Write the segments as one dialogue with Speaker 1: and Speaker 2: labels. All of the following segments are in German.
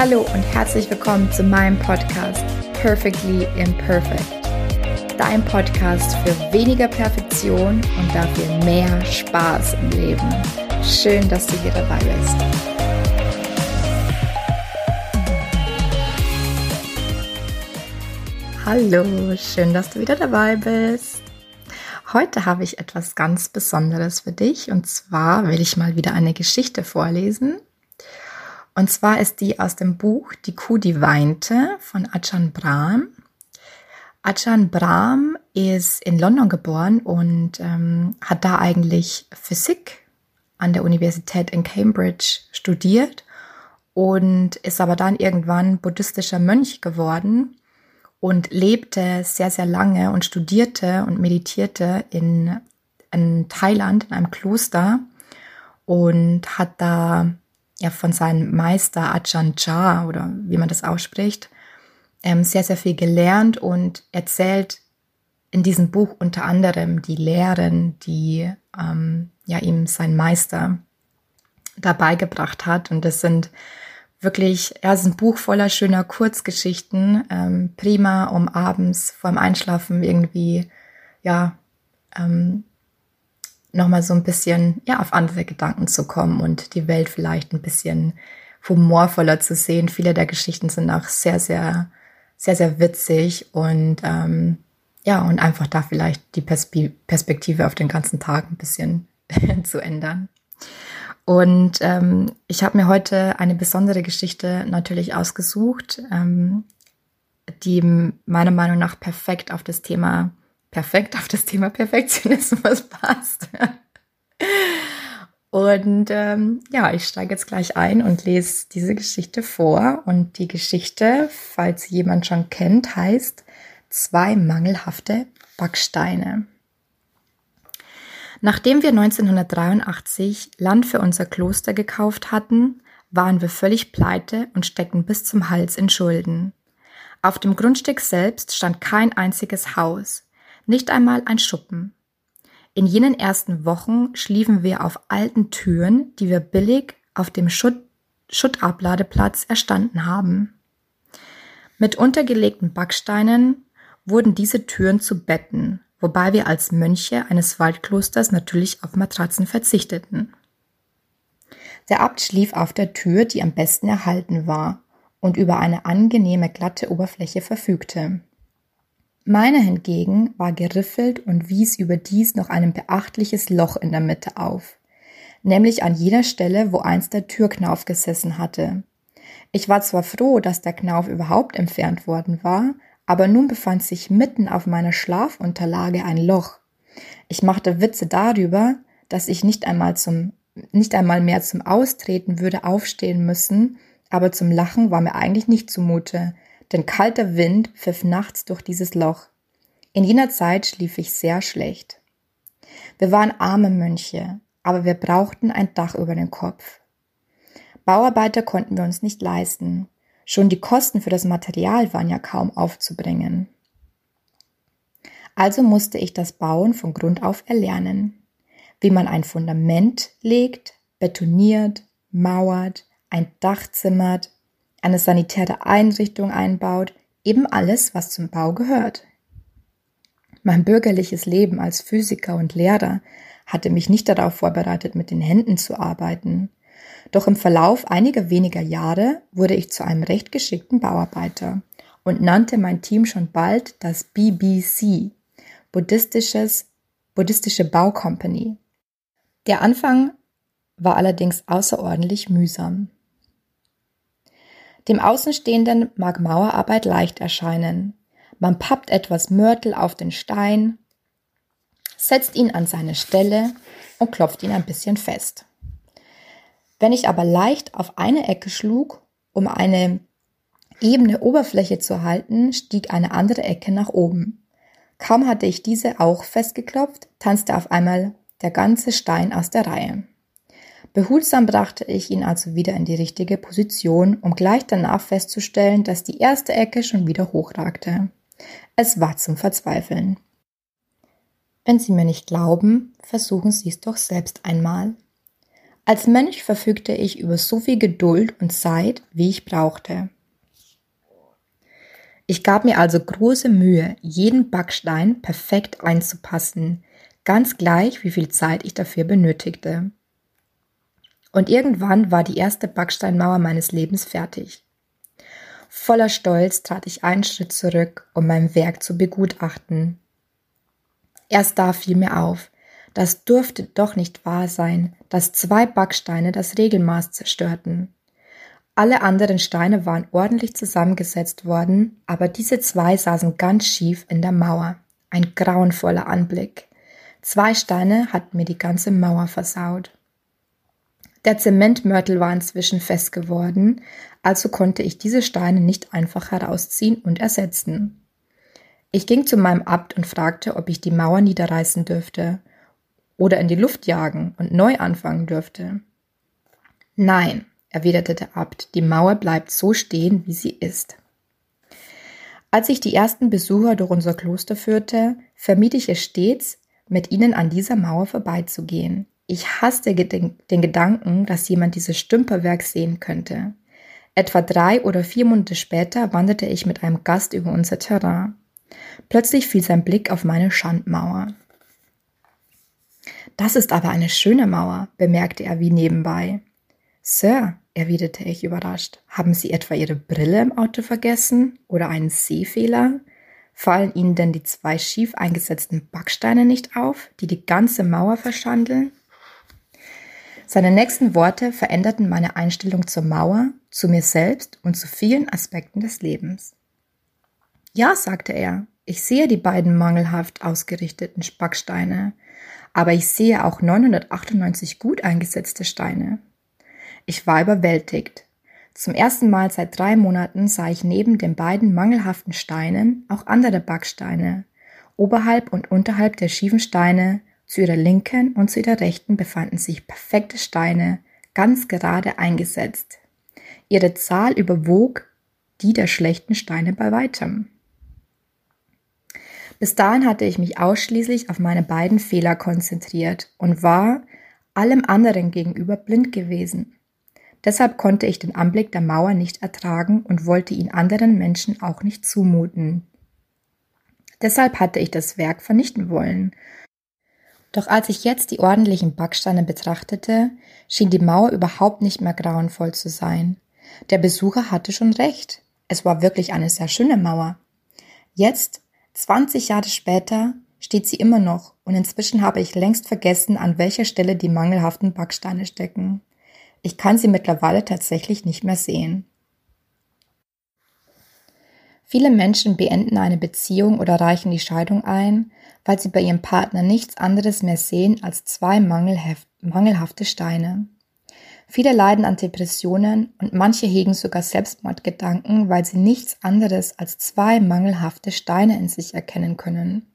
Speaker 1: Hallo und herzlich willkommen zu meinem Podcast Perfectly Imperfect. Dein Podcast für weniger Perfektion und dafür mehr Spaß im Leben. Schön, dass du hier dabei bist. Hallo, schön, dass du wieder dabei bist. Heute habe ich etwas ganz Besonderes für dich und zwar will ich mal wieder eine Geschichte vorlesen und zwar ist die aus dem Buch Die Kuh, die weinte von Ajahn Brahm. Ajahn Brahm ist in London geboren und ähm, hat da eigentlich Physik an der Universität in Cambridge studiert und ist aber dann irgendwann buddhistischer Mönch geworden und lebte sehr, sehr lange und studierte und meditierte in, in Thailand in einem Kloster und hat da ja von seinem Meister Ajahn Chah oder wie man das ausspricht, ähm, sehr, sehr viel gelernt und erzählt in diesem Buch unter anderem die Lehren, die ähm, ja ihm sein Meister dabei gebracht hat. Und das sind wirklich, ja, es ist ein Buch voller schöner Kurzgeschichten, ähm, prima, um abends vorm Einschlafen irgendwie, ja, ähm, nochmal so ein bisschen ja, auf andere Gedanken zu kommen und die Welt vielleicht ein bisschen humorvoller zu sehen. Viele der Geschichten sind auch sehr, sehr, sehr, sehr witzig und ähm, ja, und einfach da vielleicht die Perspe Perspektive auf den ganzen Tag ein bisschen zu ändern. Und ähm, ich habe mir heute eine besondere Geschichte natürlich ausgesucht, ähm, die meiner Meinung nach perfekt auf das Thema perfekt auf das Thema Perfektionismus passt. Und ähm, ja, ich steige jetzt gleich ein und lese diese Geschichte vor. Und die Geschichte, falls jemand schon kennt, heißt Zwei mangelhafte Backsteine. Nachdem wir 1983 Land für unser Kloster gekauft hatten, waren wir völlig pleite und steckten bis zum Hals in Schulden. Auf dem Grundstück selbst stand kein einziges Haus, nicht einmal ein Schuppen. In jenen ersten Wochen schliefen wir auf alten Türen, die wir billig auf dem Schutt, Schuttabladeplatz erstanden haben. Mit untergelegten Backsteinen wurden diese Türen zu Betten, wobei wir als Mönche eines Waldklosters natürlich auf Matratzen verzichteten. Der Abt schlief auf der Tür, die am besten erhalten war und über eine angenehme glatte Oberfläche verfügte. Meine hingegen war geriffelt und wies überdies noch ein beachtliches Loch in der Mitte auf, nämlich an jener Stelle, wo einst der Türknauf gesessen hatte. Ich war zwar froh, dass der Knauf überhaupt entfernt worden war, aber nun befand sich mitten auf meiner Schlafunterlage ein Loch. Ich machte Witze darüber, dass ich nicht einmal zum, nicht einmal mehr zum Austreten würde aufstehen müssen, aber zum Lachen war mir eigentlich nicht zumute, denn kalter Wind pfiff nachts durch dieses Loch. In jener Zeit schlief ich sehr schlecht. Wir waren arme Mönche, aber wir brauchten ein Dach über den Kopf. Bauarbeiter konnten wir uns nicht leisten. Schon die Kosten für das Material waren ja kaum aufzubringen. Also musste ich das Bauen von Grund auf erlernen. Wie man ein Fundament legt, betoniert, mauert, ein Dach zimmert, eine sanitäre Einrichtung einbaut, eben alles, was zum Bau gehört. Mein bürgerliches Leben als Physiker und Lehrer hatte mich nicht darauf vorbereitet, mit den Händen zu arbeiten. Doch im Verlauf einiger weniger Jahre wurde ich zu einem recht geschickten Bauarbeiter und nannte mein Team schon bald das BBC, Buddhistisches, Buddhistische Baucompany. Der Anfang war allerdings außerordentlich mühsam. Dem Außenstehenden mag Mauerarbeit leicht erscheinen. Man pappt etwas Mörtel auf den Stein, setzt ihn an seine Stelle und klopft ihn ein bisschen fest. Wenn ich aber leicht auf eine Ecke schlug, um eine ebene Oberfläche zu halten, stieg eine andere Ecke nach oben. Kaum hatte ich diese auch festgeklopft, tanzte auf einmal der ganze Stein aus der Reihe. Behutsam brachte ich ihn also wieder in die richtige Position, um gleich danach festzustellen, dass die erste Ecke schon wieder hochragte. Es war zum Verzweifeln. Wenn Sie mir nicht glauben, versuchen Sie es doch selbst einmal. Als Mönch verfügte ich über so viel Geduld und Zeit, wie ich brauchte. Ich gab mir also große Mühe, jeden Backstein perfekt einzupassen, ganz gleich, wie viel Zeit ich dafür benötigte. Und irgendwann war die erste Backsteinmauer meines Lebens fertig. Voller Stolz trat ich einen Schritt zurück, um mein Werk zu begutachten. Erst da fiel mir auf, das durfte doch nicht wahr sein, dass zwei Backsteine das Regelmaß zerstörten. Alle anderen Steine waren ordentlich zusammengesetzt worden, aber diese zwei saßen ganz schief in der Mauer. Ein grauenvoller Anblick. Zwei Steine hatten mir die ganze Mauer versaut. Der Zementmörtel war inzwischen fest geworden, also konnte ich diese Steine nicht einfach herausziehen und ersetzen. Ich ging zu meinem Abt und fragte, ob ich die Mauer niederreißen dürfte oder in die Luft jagen und neu anfangen dürfte. Nein, erwiderte der Abt, die Mauer bleibt so stehen, wie sie ist. Als ich die ersten Besucher durch unser Kloster führte, vermied ich es stets, mit ihnen an dieser Mauer vorbeizugehen. Ich hasste den Gedanken, dass jemand dieses Stümperwerk sehen könnte. Etwa drei oder vier Monate später wanderte ich mit einem Gast über unser Terrain. Plötzlich fiel sein Blick auf meine Schandmauer. Das ist aber eine schöne Mauer, bemerkte er wie nebenbei. Sir, erwiderte ich überrascht, haben Sie etwa Ihre Brille im Auto vergessen oder einen Sehfehler? Fallen Ihnen denn die zwei schief eingesetzten Backsteine nicht auf, die die ganze Mauer verschandeln? Seine nächsten Worte veränderten meine Einstellung zur Mauer, zu mir selbst und zu vielen Aspekten des Lebens. Ja, sagte er, ich sehe die beiden mangelhaft ausgerichteten Backsteine, aber ich sehe auch 998 gut eingesetzte Steine. Ich war überwältigt. Zum ersten Mal seit drei Monaten sah ich neben den beiden mangelhaften Steinen auch andere Backsteine. Oberhalb und unterhalb der schiefen Steine, zu ihrer linken und zu ihrer rechten befanden sich perfekte Steine, ganz gerade eingesetzt. Ihre Zahl überwog die der schlechten Steine bei weitem. Bis dahin hatte ich mich ausschließlich auf meine beiden Fehler konzentriert und war allem anderen gegenüber blind gewesen. Deshalb konnte ich den Anblick der Mauer nicht ertragen und wollte ihn anderen Menschen auch nicht zumuten. Deshalb hatte ich das Werk vernichten wollen. Doch als ich jetzt die ordentlichen Backsteine betrachtete, schien die Mauer überhaupt nicht mehr grauenvoll zu sein. Der Besucher hatte schon recht. Es war wirklich eine sehr schöne Mauer. Jetzt, 20 Jahre später, steht sie immer noch und inzwischen habe ich längst vergessen, an welcher Stelle die mangelhaften Backsteine stecken. Ich kann sie mittlerweile tatsächlich nicht mehr sehen. Viele Menschen beenden eine Beziehung oder reichen die Scheidung ein, weil sie bei ihrem Partner nichts anderes mehr sehen als zwei mangelhafte Steine. Viele leiden an Depressionen und manche hegen sogar Selbstmordgedanken, weil sie nichts anderes als zwei mangelhafte Steine in sich erkennen können.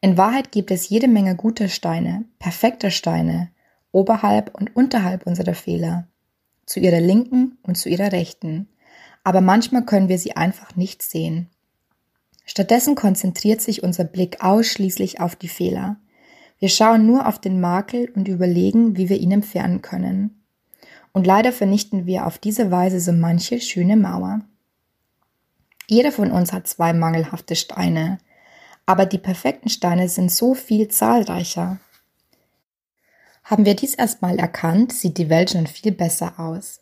Speaker 1: In Wahrheit gibt es jede Menge gute Steine, perfekte Steine, oberhalb und unterhalb unserer Fehler, zu ihrer linken und zu ihrer rechten, aber manchmal können wir sie einfach nicht sehen. Stattdessen konzentriert sich unser Blick ausschließlich auf die Fehler. Wir schauen nur auf den Makel und überlegen, wie wir ihn entfernen können. Und leider vernichten wir auf diese Weise so manche schöne Mauer. Jeder von uns hat zwei mangelhafte Steine, aber die perfekten Steine sind so viel zahlreicher. Haben wir dies erstmal erkannt, sieht die Welt schon viel besser aus.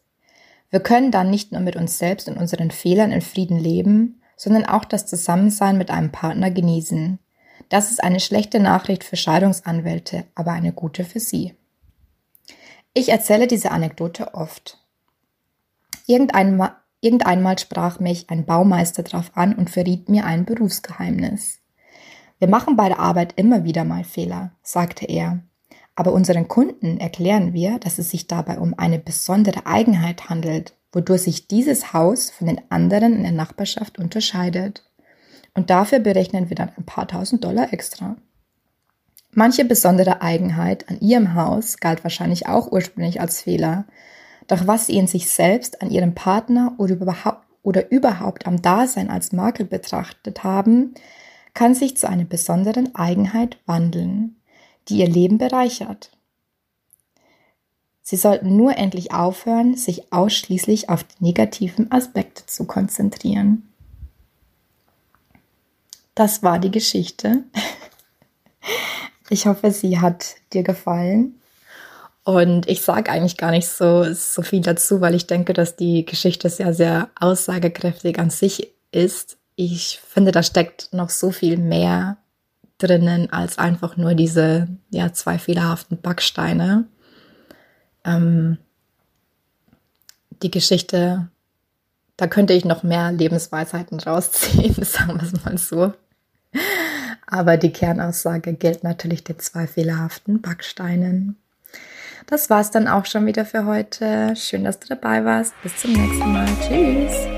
Speaker 1: Wir können dann nicht nur mit uns selbst und unseren Fehlern in Frieden leben, sondern auch das Zusammensein mit einem Partner genießen. Das ist eine schlechte Nachricht für Scheidungsanwälte, aber eine gute für Sie. Ich erzähle diese Anekdote oft. Irgendeinmal, irgendeinmal sprach mich ein Baumeister darauf an und verriet mir ein Berufsgeheimnis. Wir machen bei der Arbeit immer wieder mal Fehler, sagte er. Aber unseren Kunden erklären wir, dass es sich dabei um eine besondere Eigenheit handelt, wodurch sich dieses Haus von den anderen in der Nachbarschaft unterscheidet. Und dafür berechnen wir dann ein paar tausend Dollar extra. Manche besondere Eigenheit an ihrem Haus galt wahrscheinlich auch ursprünglich als Fehler. Doch was sie in sich selbst, an ihrem Partner oder überhaupt, oder überhaupt am Dasein als Makel betrachtet haben, kann sich zu einer besonderen Eigenheit wandeln die ihr Leben bereichert. Sie sollten nur endlich aufhören, sich ausschließlich auf die negativen Aspekte zu konzentrieren. Das war die Geschichte. Ich hoffe, sie hat dir gefallen. Und ich sage eigentlich gar nicht so, so viel dazu, weil ich denke, dass die Geschichte sehr, sehr aussagekräftig an sich ist. Ich finde, da steckt noch so viel mehr drinnen als einfach nur diese ja, zwei fehlerhaften Backsteine. Ähm, die Geschichte, da könnte ich noch mehr Lebensweisheiten rausziehen, sagen wir es mal so. Aber die Kernaussage gilt natürlich den zwei fehlerhaften Backsteinen. Das war's dann auch schon wieder für heute. Schön, dass du dabei warst. Bis zum nächsten Mal. Tschüss.